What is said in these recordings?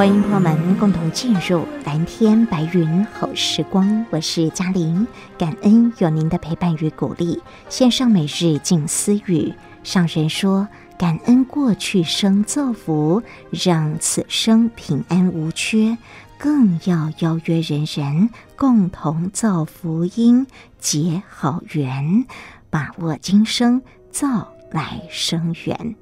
欢迎朋友们共同进入蓝天白云好时光，我是嘉玲，感恩有您的陪伴与鼓励。线上每日静思语，上人说：感恩过去生造福，让此生平安无缺，更要邀约人人共同造福因，结好缘，把握今生造来生缘。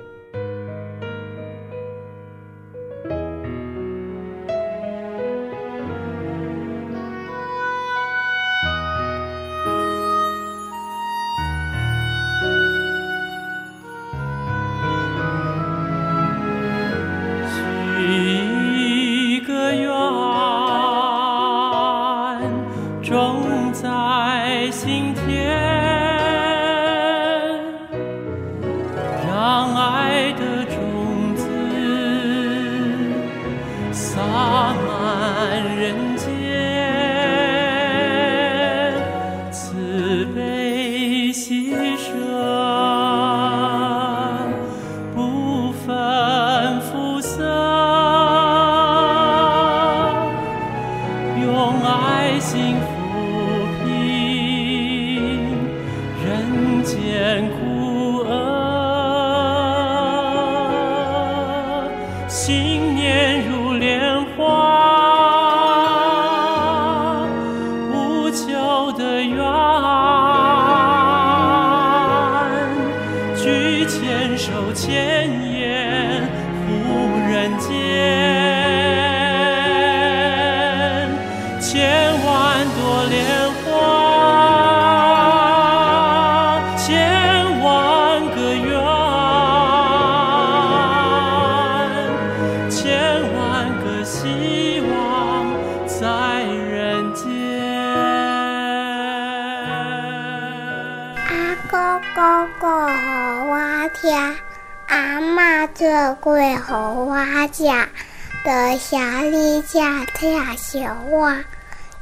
今天。的小丽家跳小娃，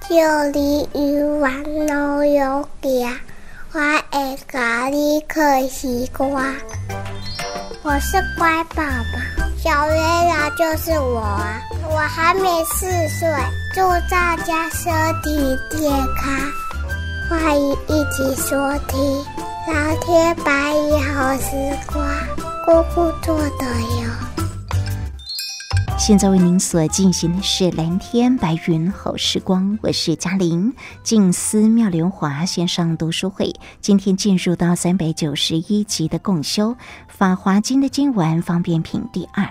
就里鱼丸都有家，我爱咖喱嗑西瓜。我是乖宝宝，小月亮就是我！我还没四岁，祝大家身体健康，欢迎一起收听《蓝天白云好时光》，姑姑做的哟。现在为您所进行的是蓝天白云好时光，我是嘉玲。静思妙莲华线上读书会，今天进入到三百九十一集的共修《法华经》的经文方便品第二，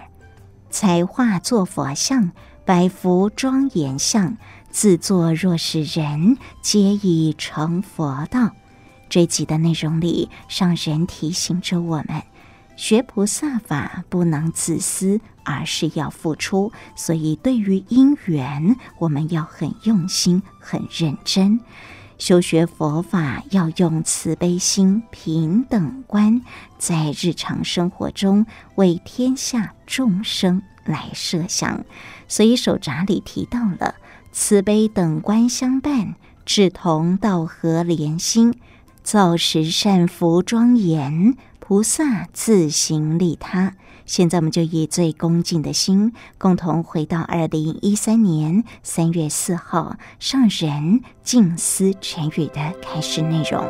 才画作佛像，百福庄严相，自作若是人，皆已成佛道。这集的内容里，上人提醒着我们。学菩萨法不能自私，而是要付出。所以，对于因缘，我们要很用心、很认真。修学佛法要用慈悲心、平等观，在日常生活中为天下众生来设想。所以，手札里提到了慈悲等观相伴，志同道合连心，造十善福庄严。菩萨自行利他。现在我们就以最恭敬的心共同回到二零一三年三月四号上人静思沉语的开始内容。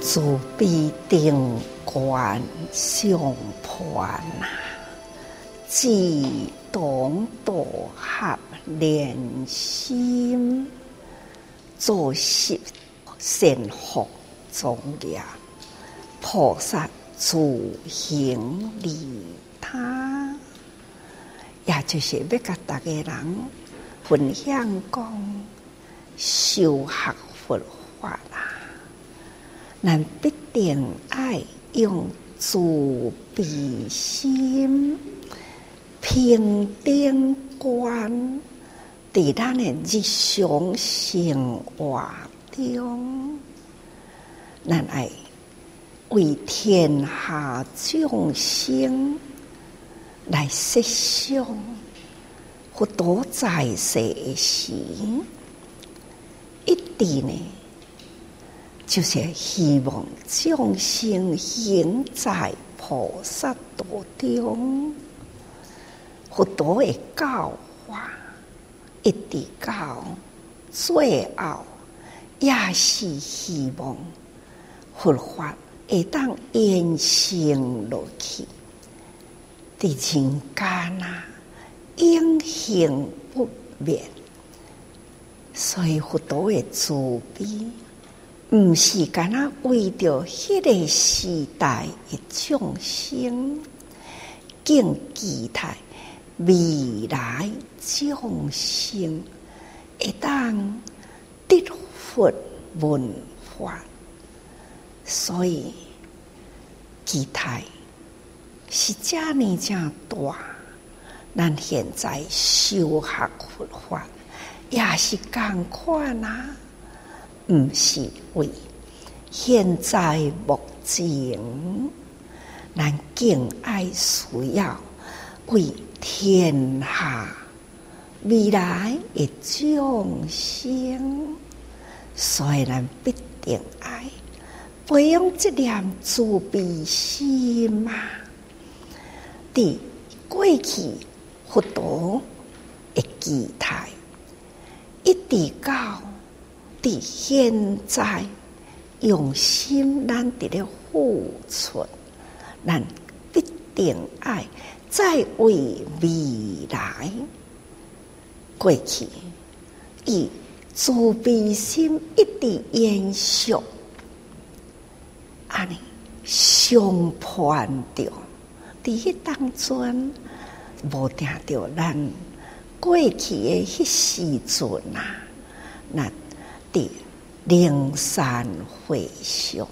祖必定观相破呐志同道合连心，作息善福庄严，菩萨自行利他，也就是要甲大家人分享讲修学佛法啦。咱必定爱用慈悲心、平等观，伫咱诶日常生活中，咱爱为天下众生来设想，佛陀在世诶时，一定呢。就是希望众生行在菩萨道中，佛陀的教化，一直到最后，也是希望佛法会当延伸落去，伫人间啊，永恒不灭。所以佛陀的慈悲。毋是干那为着迄个时代的众生，更期待未来众生会当得佛闻法，所以期待是遮尔正大。咱现在修学佛法，也是共款啊。毋是为现在目前，咱更爱需要为天下未来的众生，所以咱必定爱培养这念慈悲心嘛。伫过去佛陀的期待，一直到。伫现在用心，咱伫咧付出，咱必定爱再为未来过去，以慈悲心一直延续，安尼相伴着，伫迄当中无听着咱过去的迄时阵啊，咱。的灵山会上，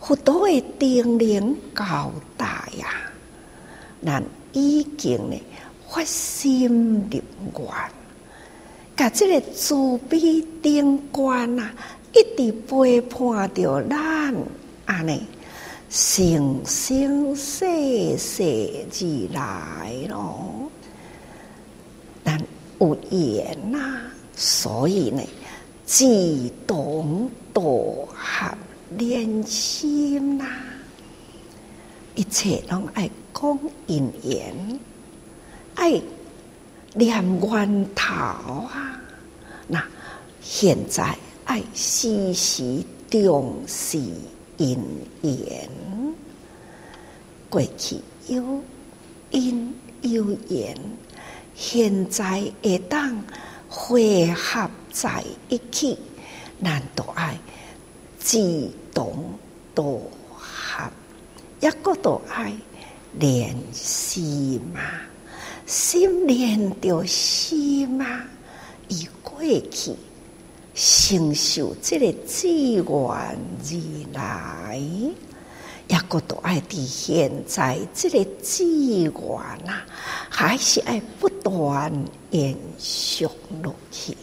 佛陀的叮咛交代呀，咱已经呢发心入愿，甲这个慈悲定观啊，一直陪伴着咱安尼，生生世世以来咯，咱有缘呐，所以呢。志同道合连心呐，一切拢爱讲因缘，爱念源头啊！那现在爱时时重视因缘，过去有因有缘，现在会当会合。在一起，咱都爱志同道合，一个都爱连心嘛，心连着心嘛，以过去承受这个资源而来，一个都爱伫现在这个资源啊，还是爱不断延续落去。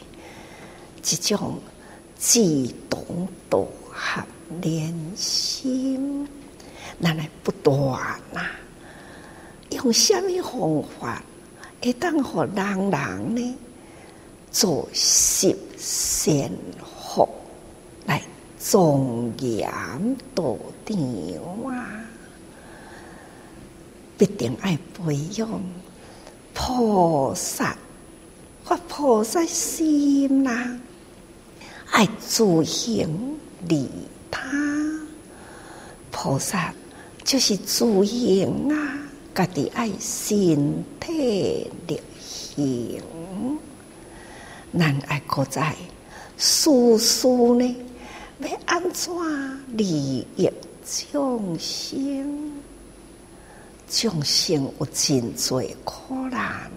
这种志同道合连心，咱来不断呐，用什么方法会当互人人呢做十善福来庄严道场啊？必定爱培养菩萨发菩萨心呐、啊。爱自行利他，菩萨就是自行啊，家己爱身体力行，咱爱搁在事事呢，要安怎利益众生？众生有真多苦难，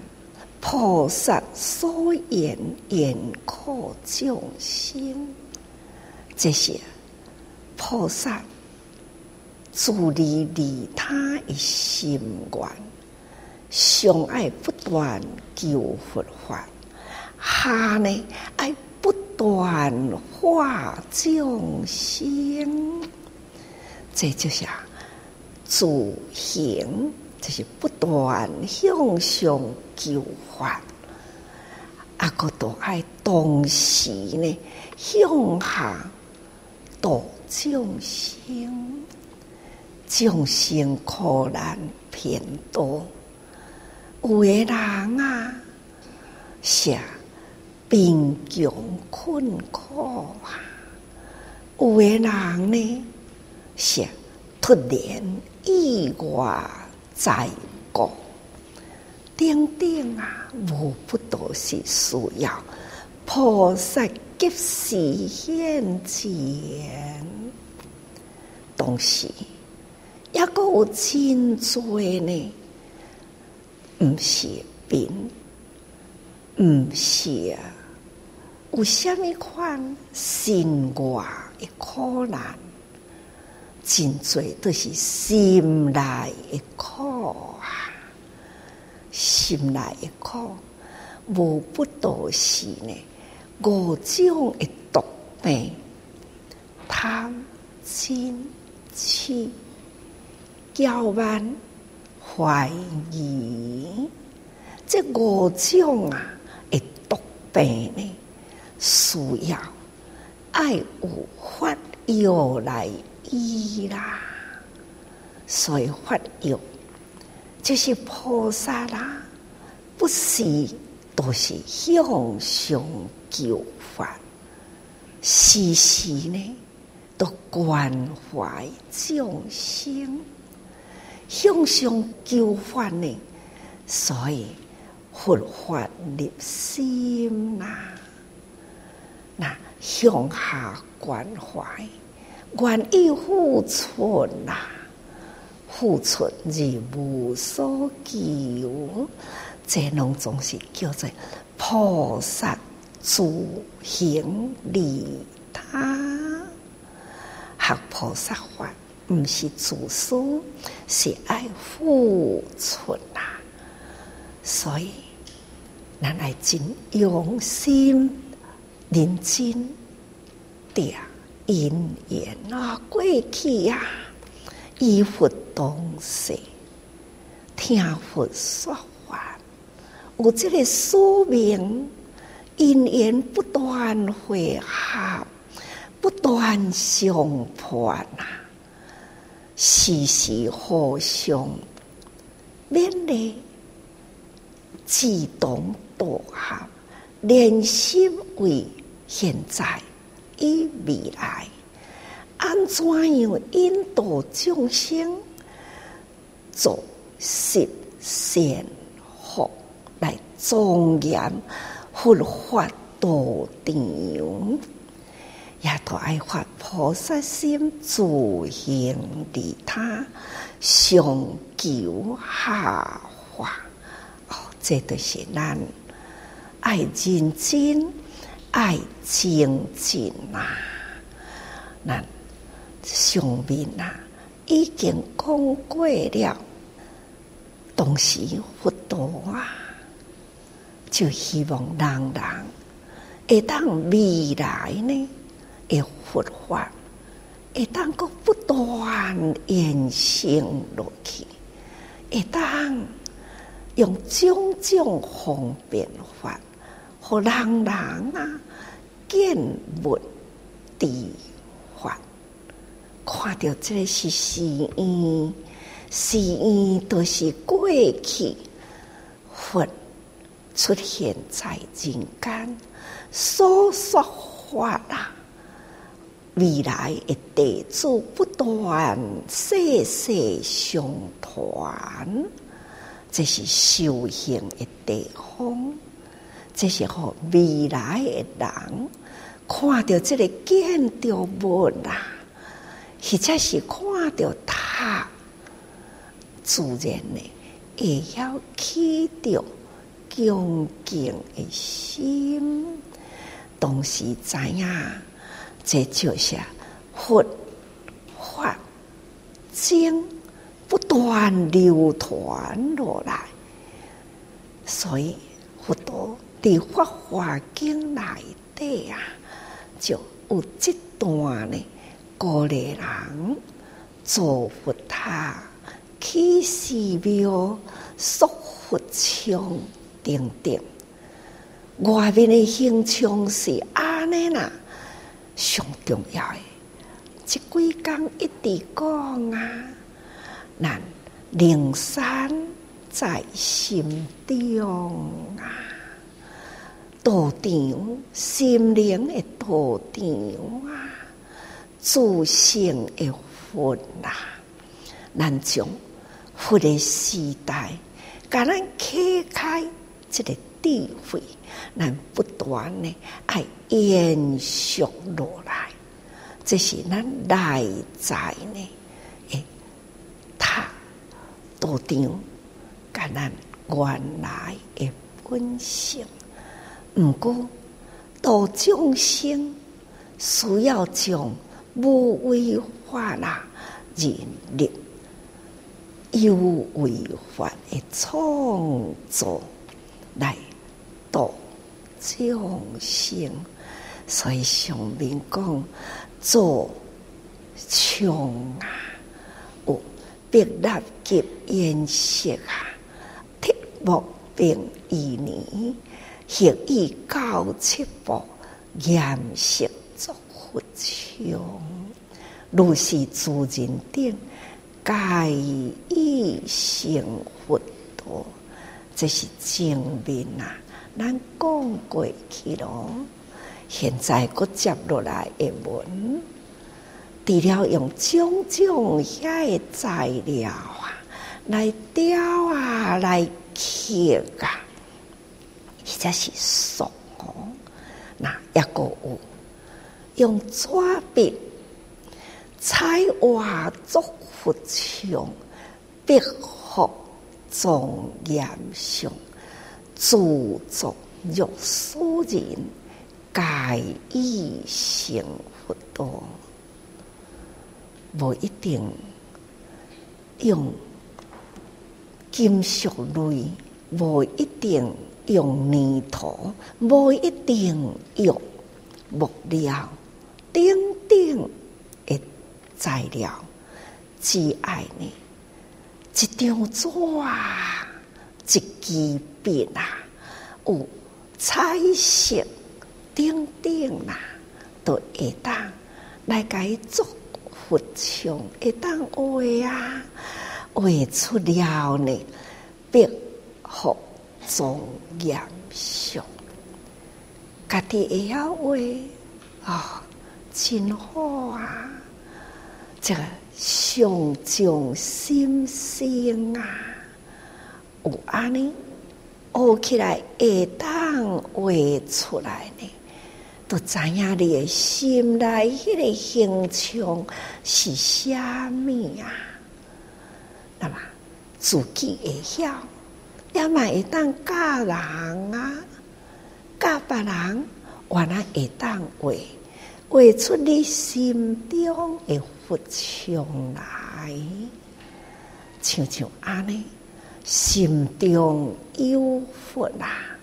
菩萨所言言苦众生，这些菩萨自利利他的心愿，上爱不断求佛法，下呢爱不断化众生，这就是。自行就是不断向上求法，啊，个都爱同时呢向下度众生，众生苦难偏多，有的人啊，是贫穷困苦啊，有的人呢是突然。意外灾故，等等啊，无不都是需要菩萨及时现前。同时，也阁有真多呢，毋是病，毋是啊，有虾米款心外的苦难。真多都是心内的苦啊，心内的苦，无不都是呢五种的毒病，贪、嗔、痴、骄慢、怀疑，这五种啊的毒病呢，需要爱有法药来。医啦，所以发药就是菩萨啦，不是都是向上求法，时时呢都关怀众生，向上求法呢，所以佛法入心呐，那向下关怀。愿意付出呐，付出而无所求，这拢总是叫做菩萨自行利他。学菩萨法，毋是自私，是爱付出呐。所以，咱来真用心认真点。因缘啊，过去呀，依佛当世，听佛说法，有这个宿命，因缘不断会合，不断相伴呐，时时互相勉励，志同道合，连心为现在。与未来，安怎样引导众生做十善福来庄严佛法道场，也都爱发菩萨心，自行利他，上求下化。哦，这都是咱爱认真。爱精进呐，那上面呐已经讲过了，当时佛陀啊，就希望人人会当未来呢，的佛法会当个不断延伸落去，会当用种种方便法。互人人啊，见闻知法，看到这是誓愿，誓愿都是过去佛出现在人间所说法啊，未来的地主不断世世相传，这是修行的地方，这是让未来的人看到这个建筑物啊，或者是看到他自然的，也要起着恭敬的心，同时知影。这就是佛法经不断流传落来，所以佛陀的法华经来的啊，就有这段呢，鼓励人做佛塔、起寺庙、塑佛像等等。外面的形象是安尼啦。上重要的，这几工一直讲啊，咱灵山在心中啊，道场心灵的道场啊，自性的佛啊，咱从佛的时代，甲咱揭开这个智慧。咱不断的爱延续落来，这是咱内在呢，诶，他道场甲咱原来的本性。毋过，道众生需要将无为法啦，人力有为法的创造来度。众生，所以上面讲做像啊，有笔立结颜色啊，铁木并一年，学以教七步，颜色作佛像，如是诸人等，皆以成佛道，这是正面啊。咱讲过去咯，现在搁接落来的文，除了用种种遐个材料啊来雕啊来刻啊，或者是塑哦，那抑搁有用纸笔彩画作佛像，壁画庄严像。著作若所人，皆以成佛道。无一定用金属类，无一定用泥土，无一定用木料，等等的材料，只爱呢一张纸啊！一支笔啊，有彩色顶顶啦，都会当来改作佛像，会当画啊，画出了呢，壁画庄严相，家己会晓画啊，真好啊，这个上将心性啊。有安尼学起来会当画出来呢，都知影你的心内迄个形象是虾米啊？那么自己会晓，也嘛会当教人啊，教别人，原来会当画画出你心中的佛像来，像像安尼。心中有佛啊，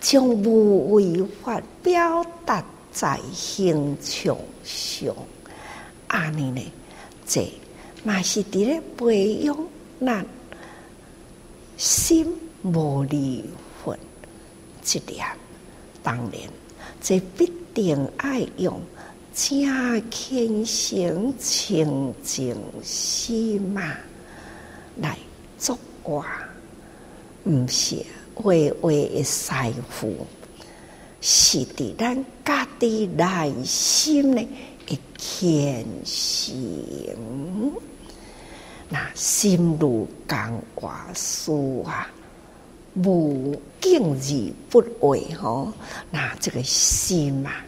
将无为法表达在形象上，安尼呢？这嘛是伫咧培养咱心无离分这点。当然，这必定爱用正虔诚清净心嘛来做。哇，毋是画画的财富，是伫咱家己内心的一虔诚。那心如钢瓦酥啊，无敬而不为吼。那这个心啊，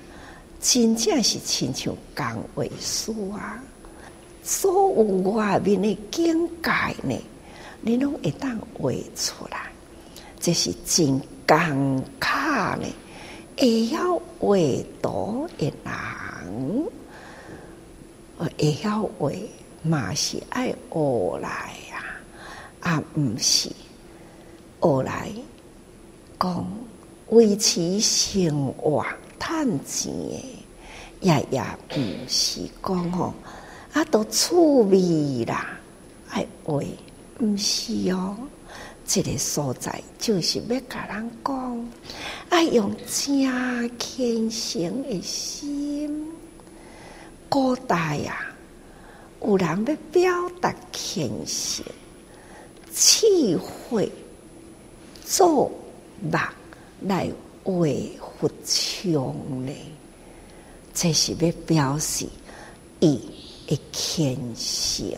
真正是亲像钢瓦酥啊。所有外面的境界呢，你拢会当画出来，这是真尴尬呢。会晓画图的人，会晓画嘛是爱学来呀，啊，毋是学来讲维持生活趁钱的，也也毋是讲吼。啊，都趣味啦！爱画毋是哦，这个所在就是要甲人讲，爱用正虔诚的心。古代呀、啊，有人要表达虔诚，试会做目来为佛像呢，这是要表示伊。的虔诚，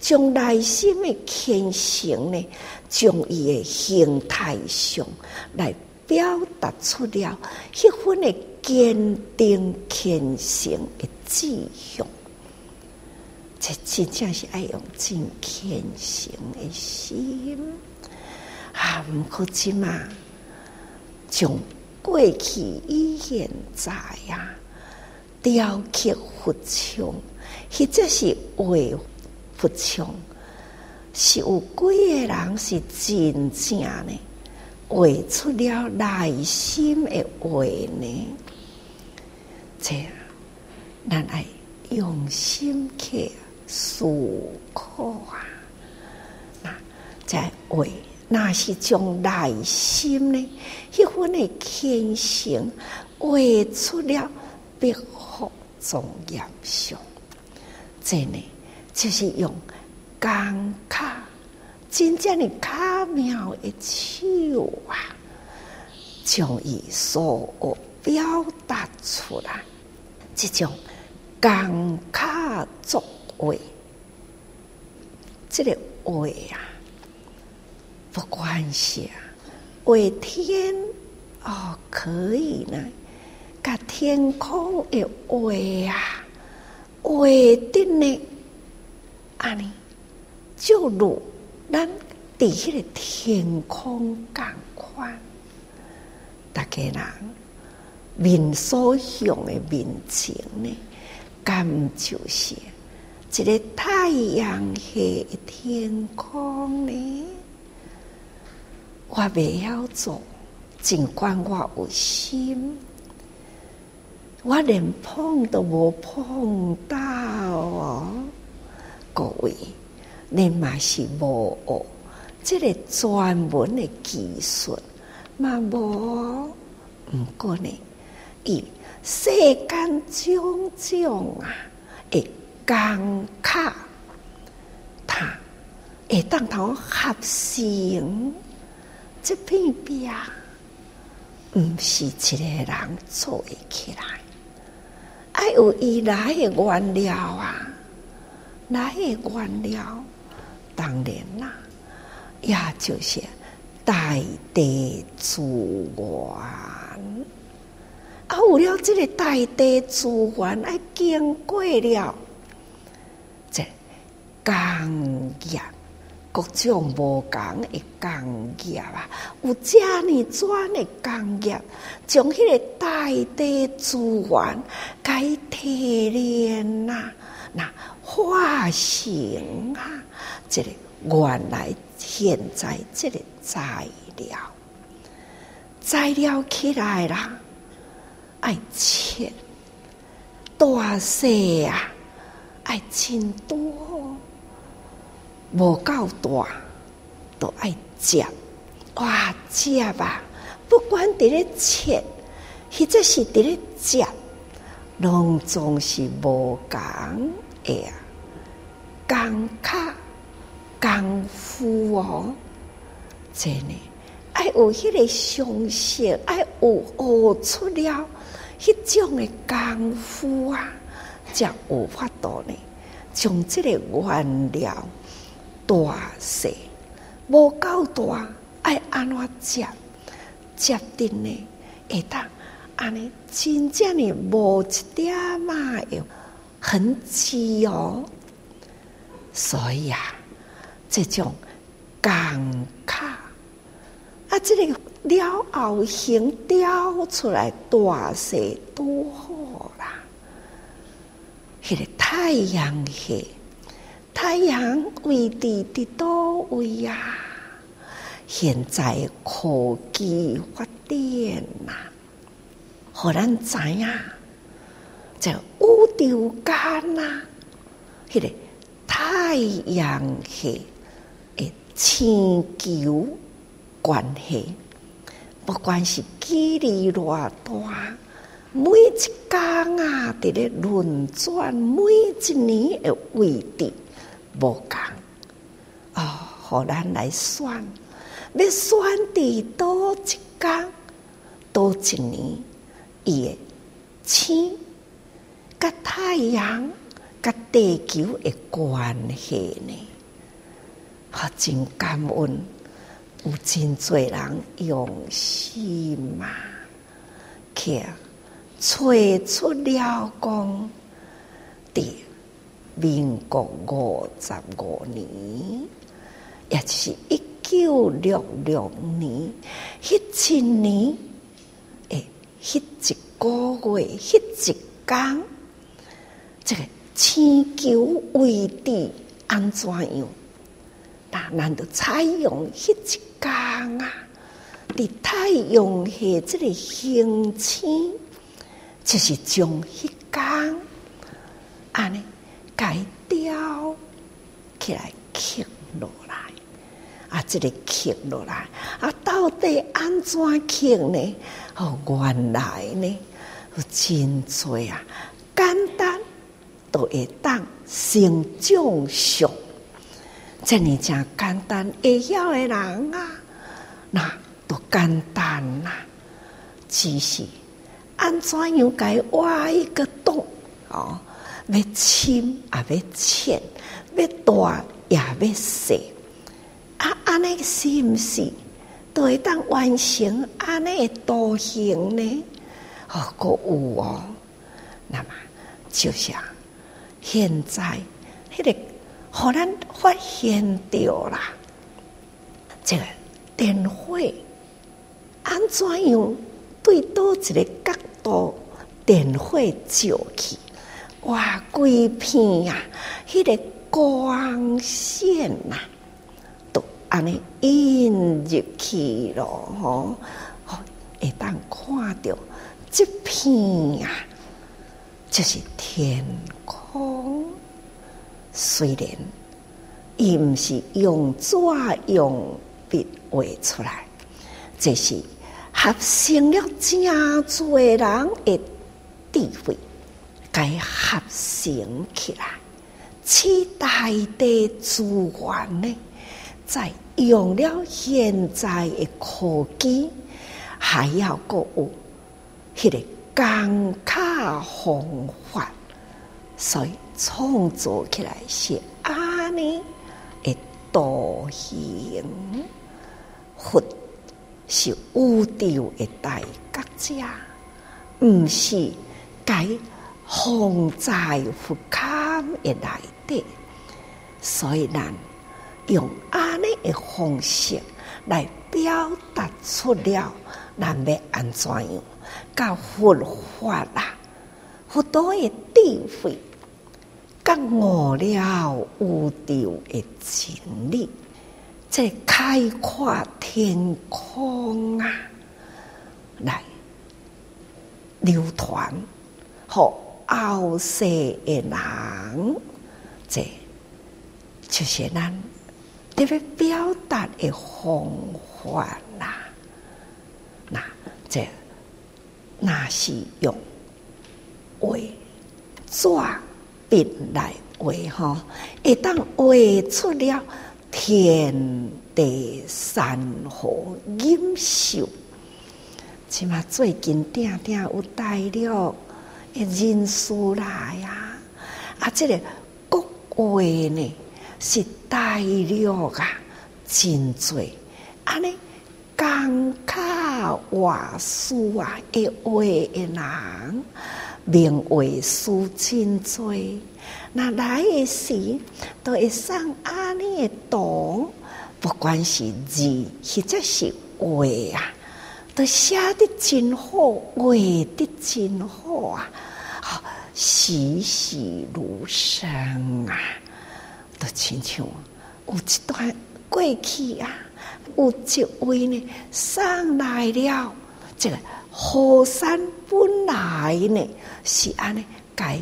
将内心的虔诚呢，将伊的形态上来表达出了，迄份的坚定虔诚的志向，这真正是爱用真虔诚的心啊！毋过即嘛，从过去以现在呀，雕刻佛像。或者是为佛像，是有几个人是真正的？画出了内心的画呢？这样，咱爱用心去思考啊！那在画，那是将内心呢，一份的虔诚画出了笔法庄严相。这呢，就是用钢卡真正的巧妙的手啊，将伊所有表达出来。这种钢卡作为，这个画啊，不管是啊，为天哦，可以呢，甲天空的画啊。为的呢，安尼就如咱伫迄个天空共款，大家人面所向的面前呢，敢就是一个太阳下的天空呢？我袂晓做，尽管我有心。我连碰都无碰到哦，各位，你嘛是无学，这个专门的技术嘛无，毋过呢，伊世间种种啊，会工卡，他会当头合成这片壁，毋是一个人做起来。爱有伊来的原料啊，来的原料，当然啦，也就是大地资源。啊，有了这个大地资源，爱经过了这工业。各种无同的工业啊，有遮尔专的工业，将迄个大地资源该提炼呐，那化成啊，这个原来现在这个材料，材料起来啦，爱切大细啊，爱真多。无够大，都爱接哇接吧！不管伫咧切，或者是伫咧接，拢总是无共诶啊！工卡功夫哦，真诶爱有迄个常识，爱有学出了迄种诶功夫啊！才有法度呢，将这个原料大细无够大，爱安怎接接定呢？会当安尼真正的无一点嘛，有很细哦。所以啊，这种钢卡啊，这个了后形雕出来大细多好啦！迄、个太阳系，太阳位置伫倒位呀？现在科技发展呐，互咱知影，在宇宙间呐，迄个太阳系诶，星球关系，不管是距离偌大，每一工啊，伫咧轮转，每一年诶位置无共啊，互咱来算。要选伫倒一工，倒一年，伊诶星甲太阳甲地球诶关系呢？好真感恩，有真侪人用心嘛，去找出了讲，伫民国五十五年，也就是一。九六六年，迄一年，迄一个月，迄一天，这个星球位置安怎样？那难道采用迄一天啊？伫太阳系这个行星，就是将迄天安尼改掉起来，刻落来。啊，这个刻落来，啊，到底安怎刻呢？哦，原来呢，有真多啊，简单都会当成长相，这呢真简单会晓的人啊，那都简单呐、啊，只是安怎样该挖一个洞哦，要深也要浅，要大也要细。啊，安尼是毋是都会当完成安尼的图形呢？哦，阁有哦。那么就像现在迄个，互咱发现着啦，这个电火安怎样对倒一个角度，电火照去，哇，规片呀，迄个光线呐、啊。安尼印入去咯，吼，会当看到这片啊，就是天空。虽然伊毋是用纸用笔画出来，这是合成了真侪人的智慧，该合成起来，期待的资源呢？再用了现在的科技，还要阁有迄个钢卡方法，所以创造起来是安尼的图形，佛是宇宙的大觉者，毋是该放在佛龛的内底，所以咱。用安尼的方式来表达出了，咱要安怎样？甲佛法啦，佛陀的智慧，觉悟了宇宙的真理，这开阔天空啊，来流传，互后世的人，这就是咱。特别表达的方法啦，那这那是用画纸笔来画吼，一旦画出了天地山河锦绣，起码最近定定有带了人士来呀，啊，这个国画呢是大陆啊，真多，安尼讲卡话术啊，一位的人，名为书真多。那来的时都会上安尼的图，不管是字或者是画啊，都写得真好，画得真好啊！好，栩栩如生啊！都亲像有一段过去啊，有一位呢上来了，这个河山本来呢是安尼改。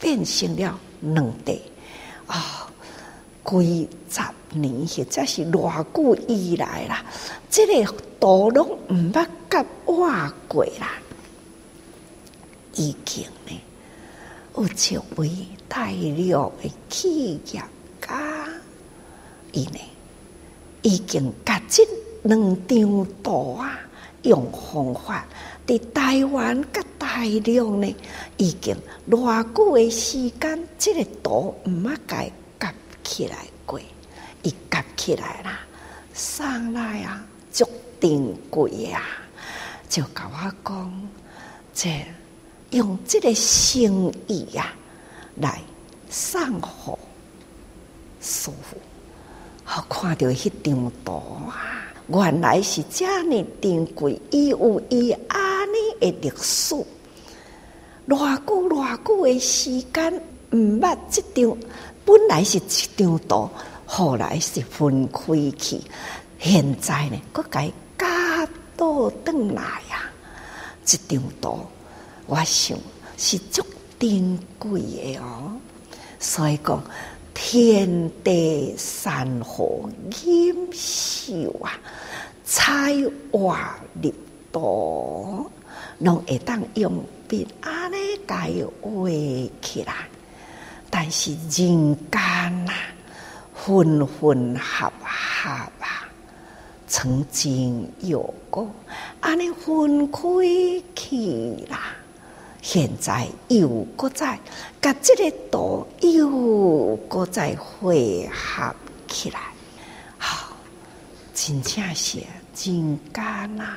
变成了两地啊！几十年或者是偌久以来啦，这个道路毋捌甲挖过啦。已经呢，有一位大陆的企业家，伊呢已经甲这两张图啊，用方法。伫台湾甲大陆呢，已经偌久的时间，这个图毋捌甲夹起来过，伊夹起来啦，送来啊，足珍贵啊，就甲我讲，这用这个心意啊，来送互师父，好看到迄张图啊，原来是这么珍贵，伊有伊啊。的历史，偌久偌久的时间，毋捌这张，本来是一张图，后来是分开去，现在呢，搁改加倒转来呀，这张图，我想是足珍贵的哦。所以讲，天地山河锦绣啊，彩画入图。拢会当用笔安尼改画起来，但是人间呐，分分合合啊，曾经有过安尼分开去啦，现在又搁再甲这个图又搁再汇合起来，好，真正是真艰难。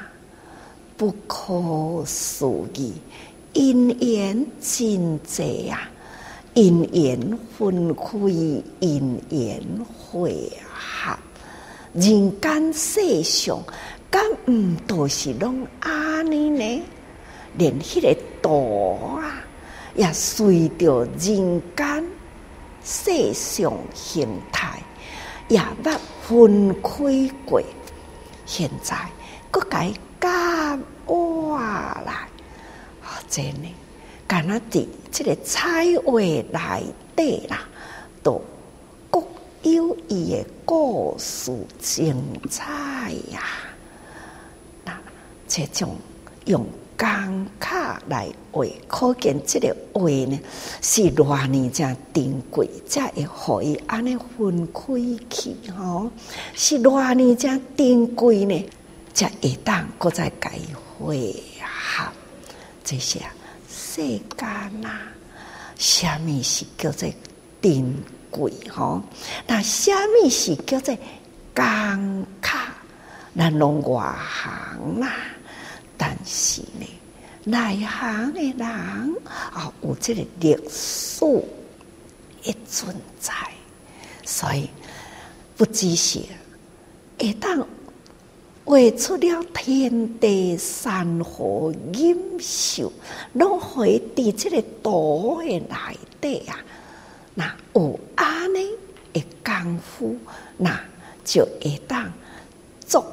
不可思议，因缘真济呀！因缘分开，因缘会合，人间世上，敢毋都是拢安尼呢？连迄个图啊，也随着人间世上形态，也捌分开过。现在搁改。甲哇啦，好真呢！干那伫这个彩画内底啦，都各有伊的故事精彩呀。那这种用工卡来画，可见即个画呢是偌呢正珍贵，才会互伊安尼分开去吼，是偌呢正珍贵呢。才会当搁再改会合这些世间啊，虾米是叫做珍贵吼？那虾米是叫做工课？咱拢外行啦，但是呢，内行的人啊，有这个历史一存在，所以不只是会当。画出了天地山河锦绣，拢会伫这个图的内底啊。那有安尼的功夫，那就会当作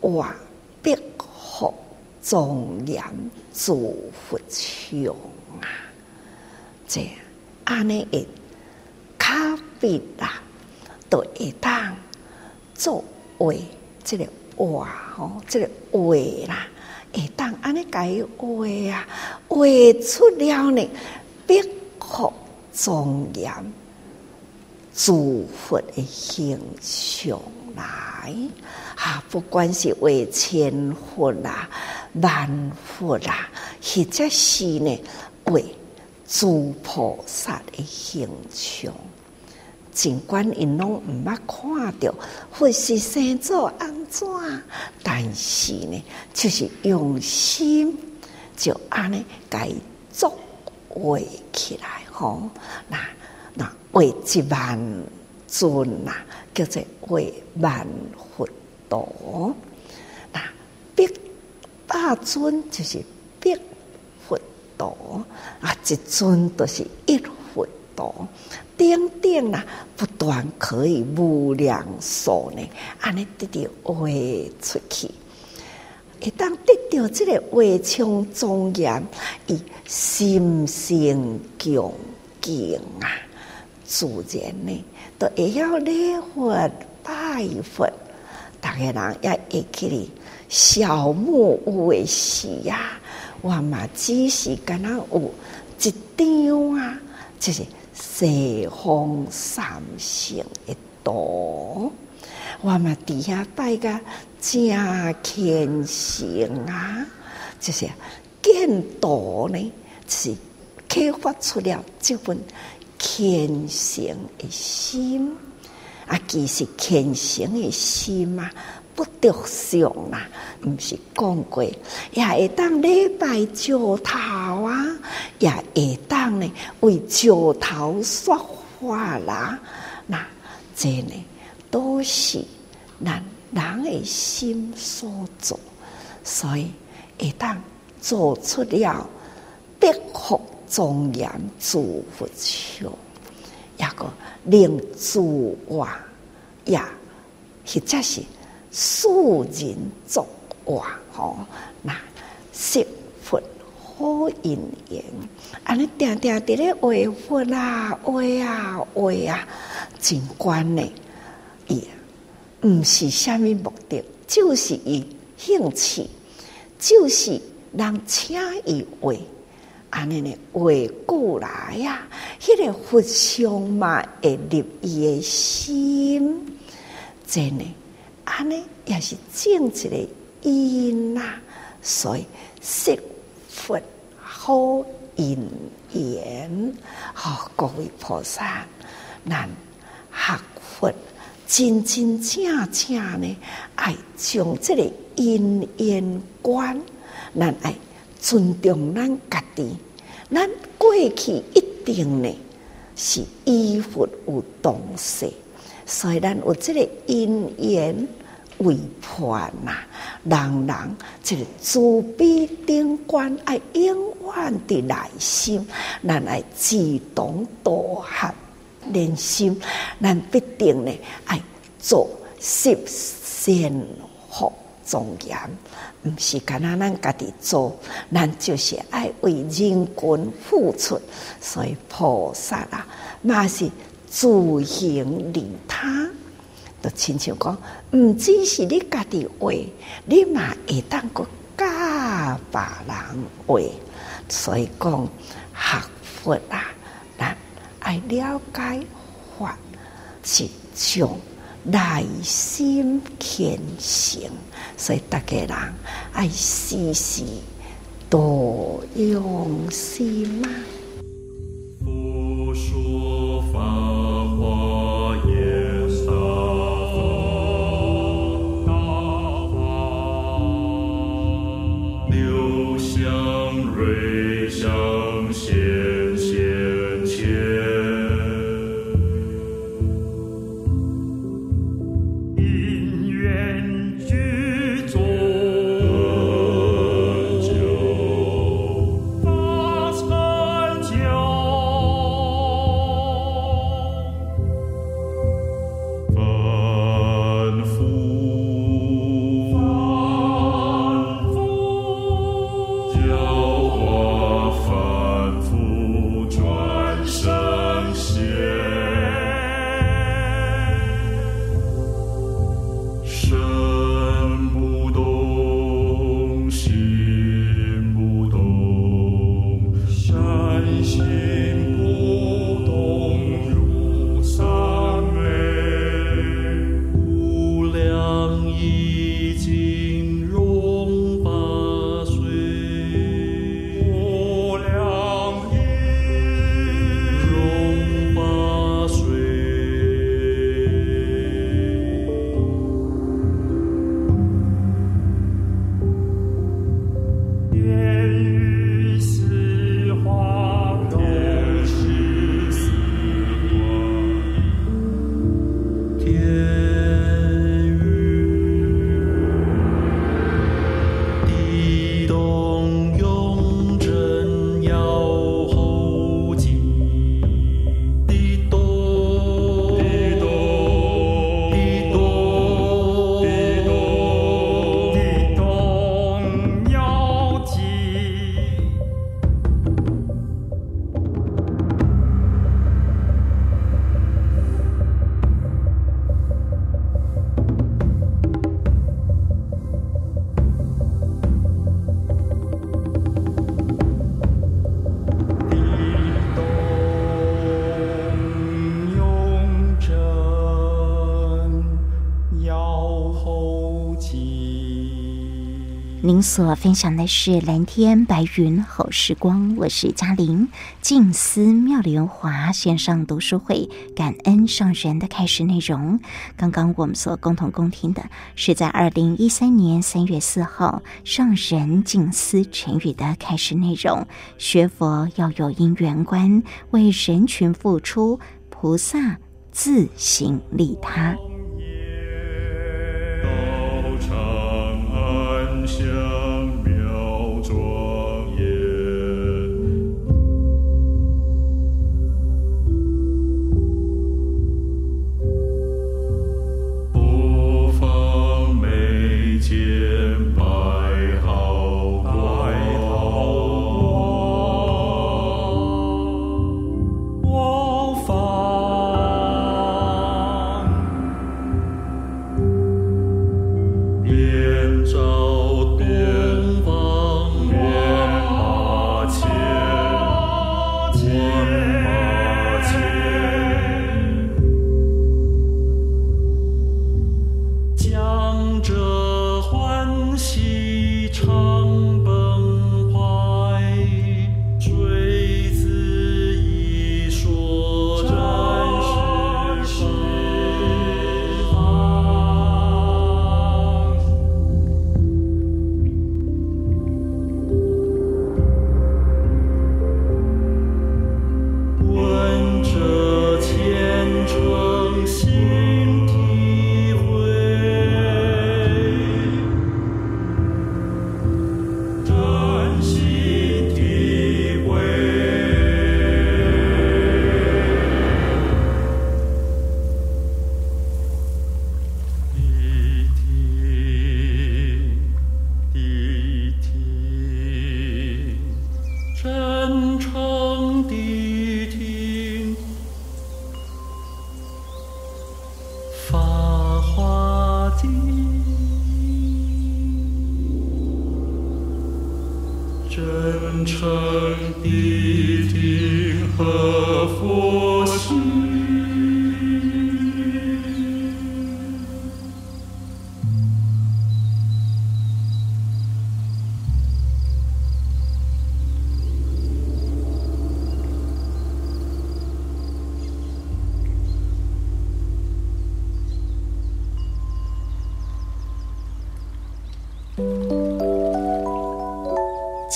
画笔画庄严祝福场啊。这安尼的卡笔啊，都会当作为这个。哇吼，这个画啦，会当安尼改画啊，画出了呢，笔画庄严，祝福的形象来。啊，不管是画千佛啦、万佛啦，或者是呢画诸菩萨的形象。尽管因拢毋捌看到佛是生做安怎，但是呢，就是用心就安尼改作画起来吼。那那画一万尊呐，叫做画万佛度。那百百尊就是百佛度啊，一尊都是一佛度。点点啊，不断可以无量数呢，安尼得到画出去。一旦得到这个画像庄严，以心性恭敬啊，自然呢，都会要礼佛拜佛。大家人也会去哩，小木屋的时呀，我嘛只是敢若有一张啊，就是。西方三圣的道，我嘛底下拜个真虔诚啊！就是见道呢，是开发出了这份虔诚的心啊！其实虔诚的心啊。不得上啦，毋是讲过，也会当礼拜石头啊，也会当呢为石头说话啦。那这呢都是咱人的心所做，所以会当做出了德福庄严诸佛像，一个令诸话呀，或者是。素人作话，吼，那释佛好因缘，安尼定定伫咧画佛啊，画啊，画啊，真观呢，伊毋是虾米目的，就是伊兴趣，就是人请伊画，安尼呢画过来呀，迄、个佛像嘛会入伊的心，真呢。安尼也是正一个因呐，所以释佛好因缘，好各位菩萨，咱学佛真真正正呢，爱将这个因缘观，咱爱尊重咱家己，咱过去一定呢是依佛有东西。所以咱有这个因缘为伴呐，人人这个慈悲顶观爱永远的内心，咱爱志同道合连心，咱必定呢爱做十善福庄严，毋是干那咱家己做，咱就是爱为人群付出，所以菩萨啊，嘛是。自行利他，都亲像讲，毋只是你家己画，你嘛会当个教别人画。所以讲学佛啊，咱爱了解法，是从内心虔诚。所以大家人爱时时多用心啊。佛说法所分享的是蓝天白云好时光，我是嘉玲。静思妙莲华线上读书会感恩上人的开始内容。刚刚我们所共同共听的是在二零一三年三月四号上人静思成语的开始内容。学佛要有因缘观，为人群付出，菩萨自行利他。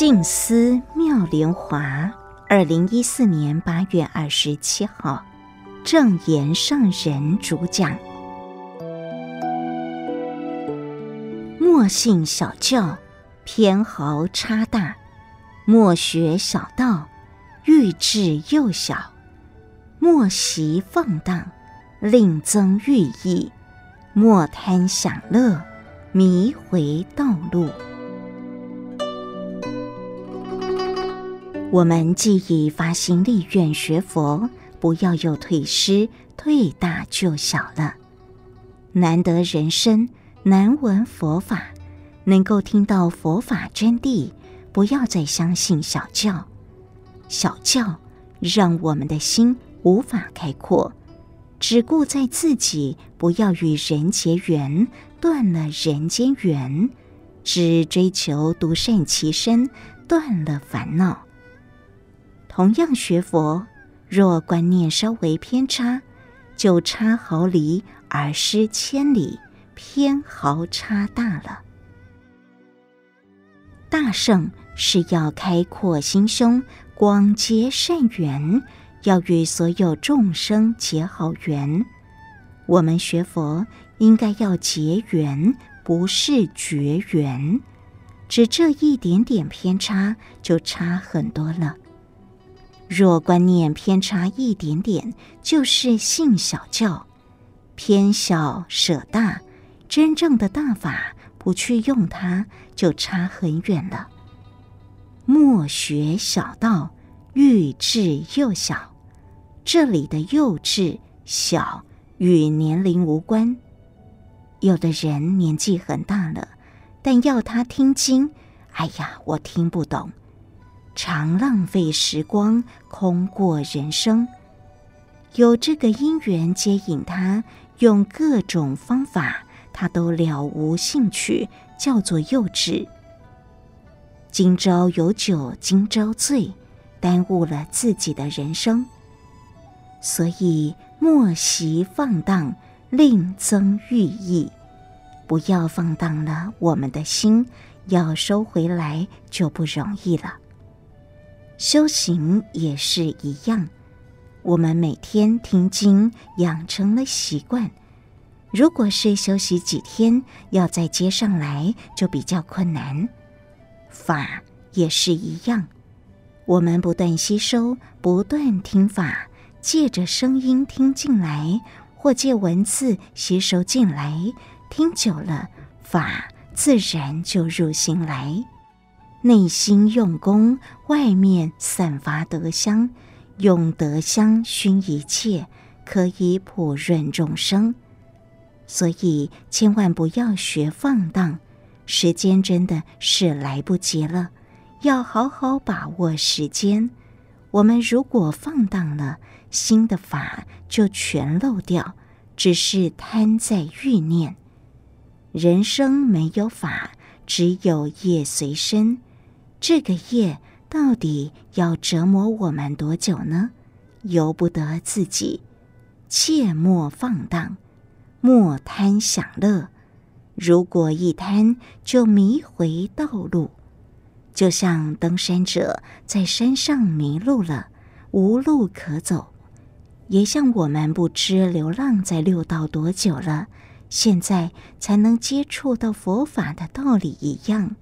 静思妙莲华，二零一四年八月二十七号，正言上人主讲。莫信小教，偏豪差大；莫学小道，欲智又小；莫习放荡，令增欲意；莫贪享乐，迷回道路。我们既已发心立愿学佛，不要又退失，退大就小了。难得人生，难闻佛法，能够听到佛法真谛，不要再相信小教。小教让我们的心无法开阔，只顾在自己，不要与人结缘，断了人间缘；只追求独善其身，断了烦恼。同样学佛，若观念稍微偏差，就差毫厘而失千里，偏毫差大了。大圣是要开阔心胸，广结善缘，要与所有众生结好缘。我们学佛应该要结缘，不是绝缘。只这一点点偏差，就差很多了。若观念偏差一点点，就是信小教，偏小舍大，真正的大法不去用它，就差很远了。莫学小道，欲智又小，这里的幼稚小与年龄无关。有的人年纪很大了，但要他听经，哎呀，我听不懂。常浪费时光，空过人生。有这个因缘接引他，用各种方法，他都了无兴趣，叫做幼稚。今朝有酒今朝醉，耽误了自己的人生。所以莫惜放荡，另增寓意。不要放荡了我们的心，要收回来就不容易了。修行也是一样，我们每天听经养成了习惯，如果是休息几天，要再接上来就比较困难。法也是一样，我们不断吸收，不断听法，借着声音听进来，或借文字吸收进来。听久了，法自然就入心来。内心用功，外面散发德香，用德香熏一切，可以普润众生。所以千万不要学放荡，时间真的是来不及了，要好好把握时间。我们如果放荡了，新的法就全漏掉，只是贪在欲念。人生没有法，只有业随身。这个业到底要折磨我们多久呢？由不得自己。切莫放荡，莫贪享乐。如果一贪，就迷回道路。就像登山者在山上迷路了，无路可走；也像我们不知流浪在六道多久了。现在才能接触到佛法的道理一样，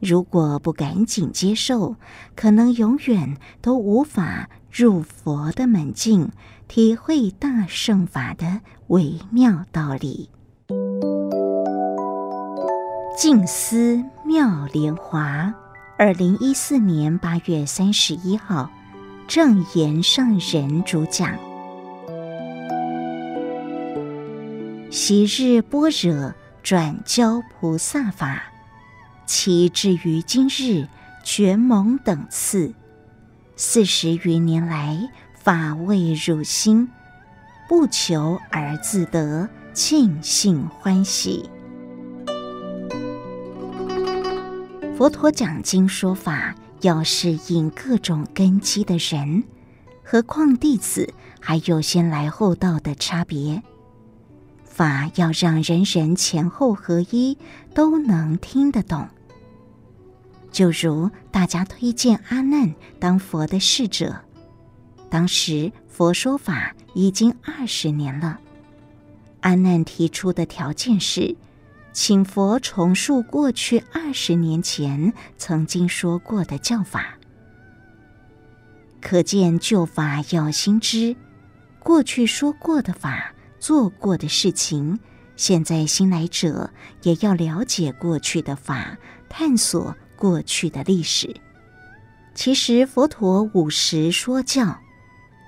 如果不赶紧接受，可能永远都无法入佛的门径，体会大圣法的微妙道理。静思妙莲华，二零一四年八月三十一号，正言上人主讲。昔日般若转教菩萨法，其至于今日觉蒙等次。四十余年来，法未入心，不求而自得，庆幸欢喜。佛陀讲经说法，要适应各种根基的人，何况弟子还有先来后到的差别。法要让人人前后合一，都能听得懂。就如大家推荐阿难当佛的侍者，当时佛说法已经二十年了。阿难提出的条件是，请佛重述过去二十年前曾经说过的教法。可见旧法要新知，过去说过的法。做过的事情，现在新来者也要了解过去的法，探索过去的历史。其实佛陀五十说教，《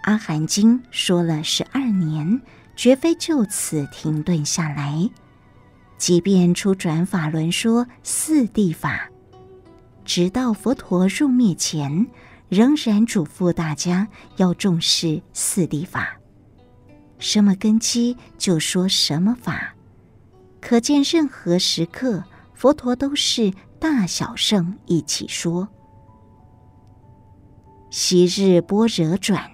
阿含经》说了十二年，绝非就此停顿下来。即便初转法轮说四谛法，直到佛陀入灭前，仍然嘱咐大家要重视四谛法。什么根基就说什么法，可见任何时刻佛陀都是大小圣一起说。昔日般若转，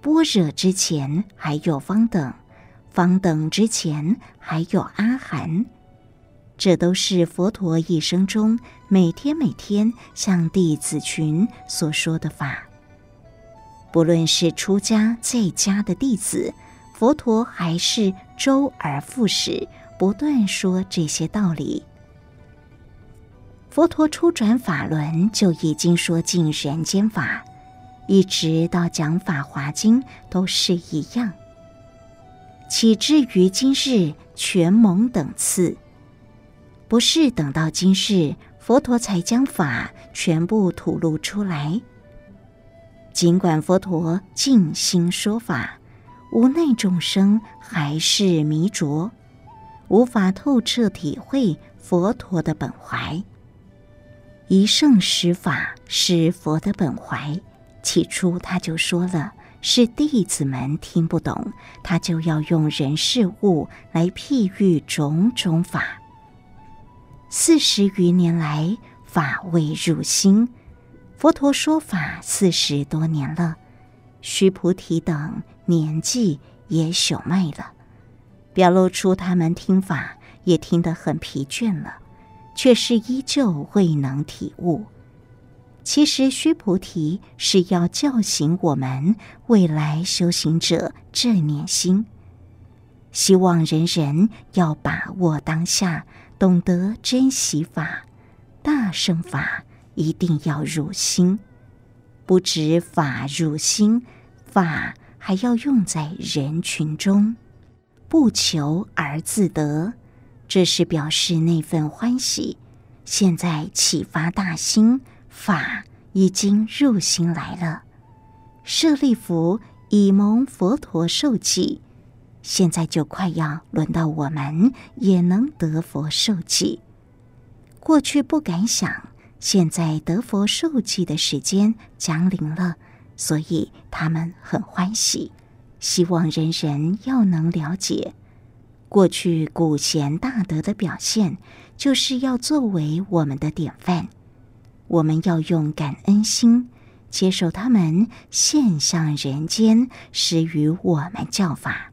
般若之前还有方等，方等之前还有阿含，这都是佛陀一生中每天每天向弟子群所说的法。不论是出家在家的弟子。佛陀还是周而复始，不断说这些道理。佛陀初转法轮就已经说尽人间法，一直到讲《法华经》都是一样。岂至于今日全蒙等次，不是等到今日佛陀才将法全部吐露出来。尽管佛陀尽心说法。无奈众生还是迷着，无法透彻体会佛陀的本怀。一圣十法是佛的本怀，起初他就说了，是弟子们听不懂，他就要用人事物来譬喻种种法。四十余年来，法未入心。佛陀说法四十多年了，须菩提等年纪也朽迈了，表露出他们听法也听得很疲倦了，却是依旧未能体悟。其实须菩提是要叫醒我们未来修行者正念心，希望人人要把握当下，懂得珍惜法，大圣法。一定要入心，不止法入心，法还要用在人群中，不求而自得，这是表示那份欢喜。现在启发大心，法已经入心来了。舍利弗已蒙佛陀受记，现在就快要轮到我们也能得佛受记。过去不敢想。现在得佛受记的时间降临了，所以他们很欢喜，希望人人要能了解，过去古贤大德的表现，就是要作为我们的典范。我们要用感恩心接受他们现象人间，施予我们教法。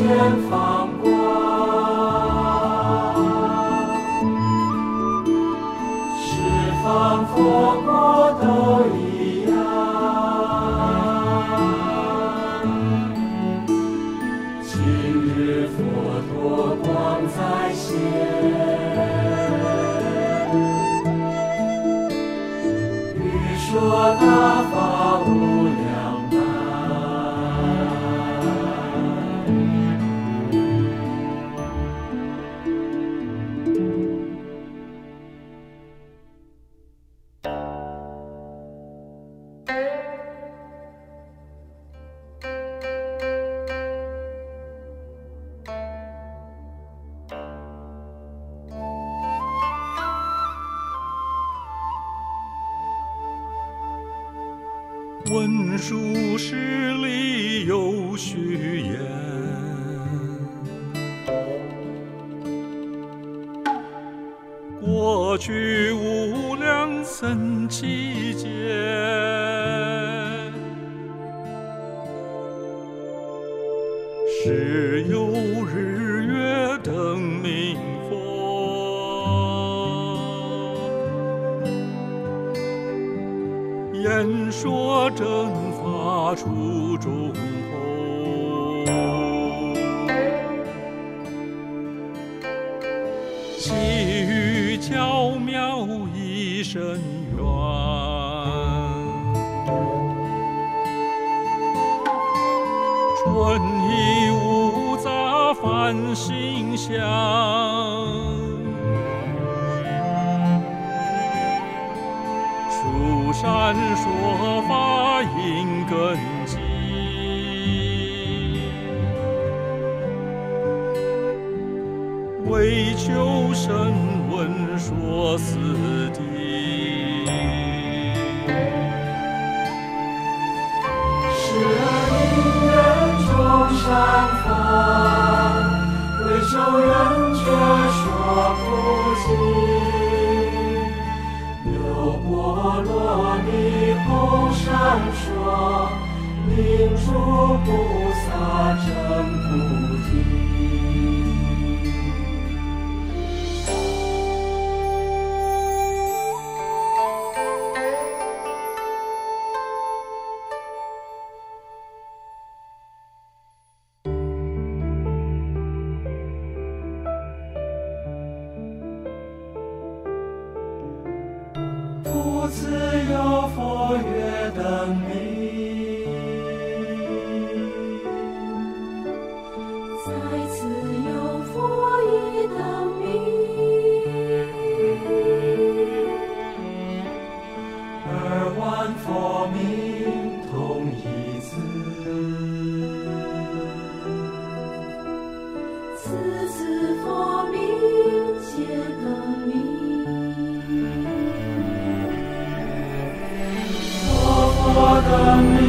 文细雨悄渺一声远。春意无杂繁星香。蜀山说法也。求声闻说四谛。时而因缘种善法，为求人觉说不尽。波罗蜜后闪烁，令诸菩萨证菩为